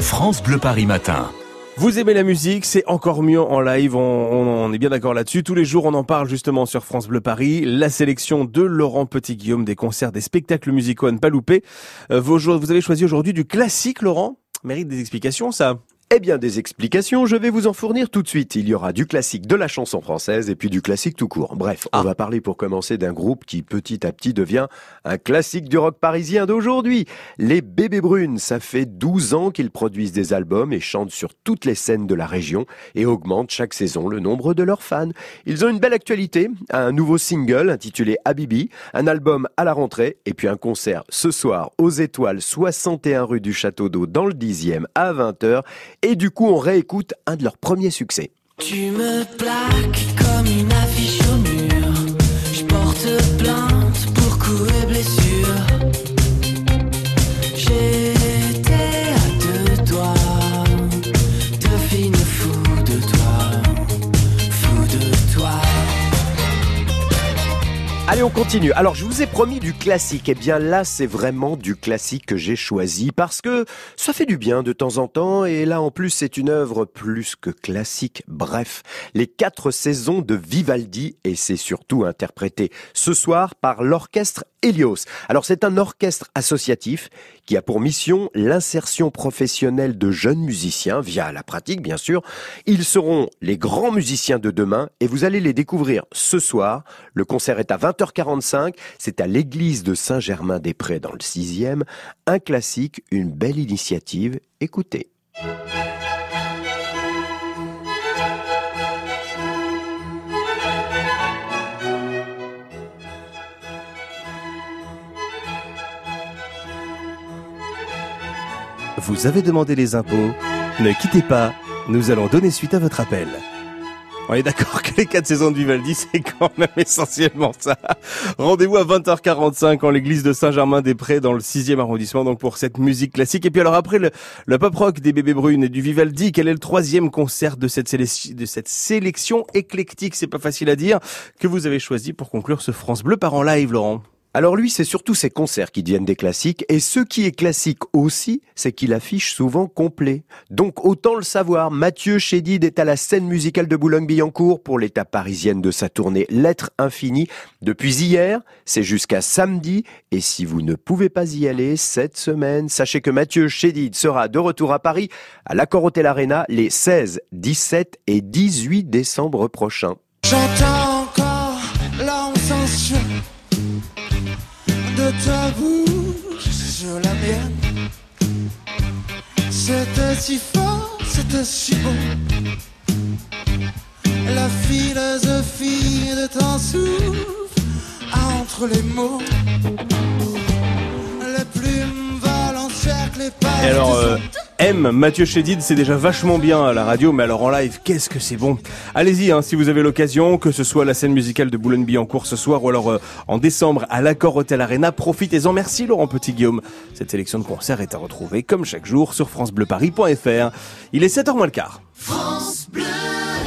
France Bleu Paris Matin. Vous aimez la musique, c'est encore mieux en live, on, est bien d'accord là-dessus. Tous les jours, on en parle justement sur France Bleu Paris. La sélection de Laurent Petit-Guillaume des concerts, des spectacles musicaux à ne pas louper. Euh, vous avez choisi aujourd'hui du classique, Laurent? Mérite des explications, ça? Eh bien, des explications, je vais vous en fournir tout de suite. Il y aura du classique de la chanson française et puis du classique tout court. Bref, on Ah. va parler pour commencer d'un groupe qui petit à petit devient un classique du rock parisien d'aujourd'hui. Les Bébés Brunes, ça fait 12 ans qu'ils produisent des albums et chantent sur toutes les scènes de la région et augmentent chaque saison le nombre de leurs fans. Ils ont une belle actualité, un nouveau single intitulé Habibi, un album à la rentrée et puis un concert ce soir aux Étoiles 61 rue du Château d'Eau dans le 10e à 20h et du coup, on réécoute un de leurs premiers succès. Allez, on continue. Alors, je vous ai promis du classique. Eh bien, là, c'est vraiment du classique que j'ai choisi parce que ça fait du bien de temps en temps. Et là, en plus, c'est une œuvre plus que classique. Bref, les quatre saisons de Vivaldi et c'est surtout interprété ce soir par l'orchestre Helios. Alors, c'est un orchestre associatif qui a pour mission l'insertion professionnelle de jeunes musiciens via la pratique, bien sûr. Ils seront les grands musiciens de demain et vous allez les découvrir ce soir. Le concert est à 20h45. C'est à l'église de Saint-Germain-des-Prés dans le 6e. Un classique, une belle initiative. Écoutez. Vous avez demandé les impôts Ne quittez pas, nous allons donner suite à votre appel. On est d'accord que les quatre saisons de Vivaldi, c'est quand même essentiellement ça. Rendez-vous à 20h45 en l'église de Saint-Germain-des-Prés dans le 6e arrondissement, donc pour cette musique classique. Et puis alors après le, pop rock des bébés brunes et du Vivaldi, quel est le troisième concert de cette, sélection, de cette sélection éclectique, c'est pas facile à dire, que vous avez choisi pour conclure ce France Bleu par en live, Laurent? Alors lui, c'est surtout ses concerts qui deviennent des classiques, et ce qui est classique aussi, c'est qu'il affiche souvent complet. Donc autant le savoir, Mathieu Chédid est à la scène musicale de Boulogne-Billancourt pour l'étape parisienne de sa tournée Lettre Infinie. Depuis hier, c'est jusqu'à samedi, et si vous ne pouvez pas y aller cette semaine, sachez que Mathieu Chédid sera de retour à Paris, à l'Accor Hotel Arena, les 16, 17 et 18 décembre prochains. J'entends encore de ta bouche sur la mienne. C'était si fort, c'était si beau. La philosophie de ton souffle entre les mots. Les plumes volent en cercle et pas. Et alors, euh, M, Mathieu Chédid, c'est déjà vachement bien à la radio, mais alors en live, qu'est-ce que c'est bon? Allez-y, hein, si vous avez l'occasion, que ce soit la scène musicale de Boulogne-Billancourt ce soir, ou alors euh, en décembre à l'Accor Hotel Arena, profitez-en. Merci Laurent Petit-Guillaume. Cette sélection de concerts est à retrouver, comme chaque jour, sur francebleuparis.fr. Il est 7h moins le quart.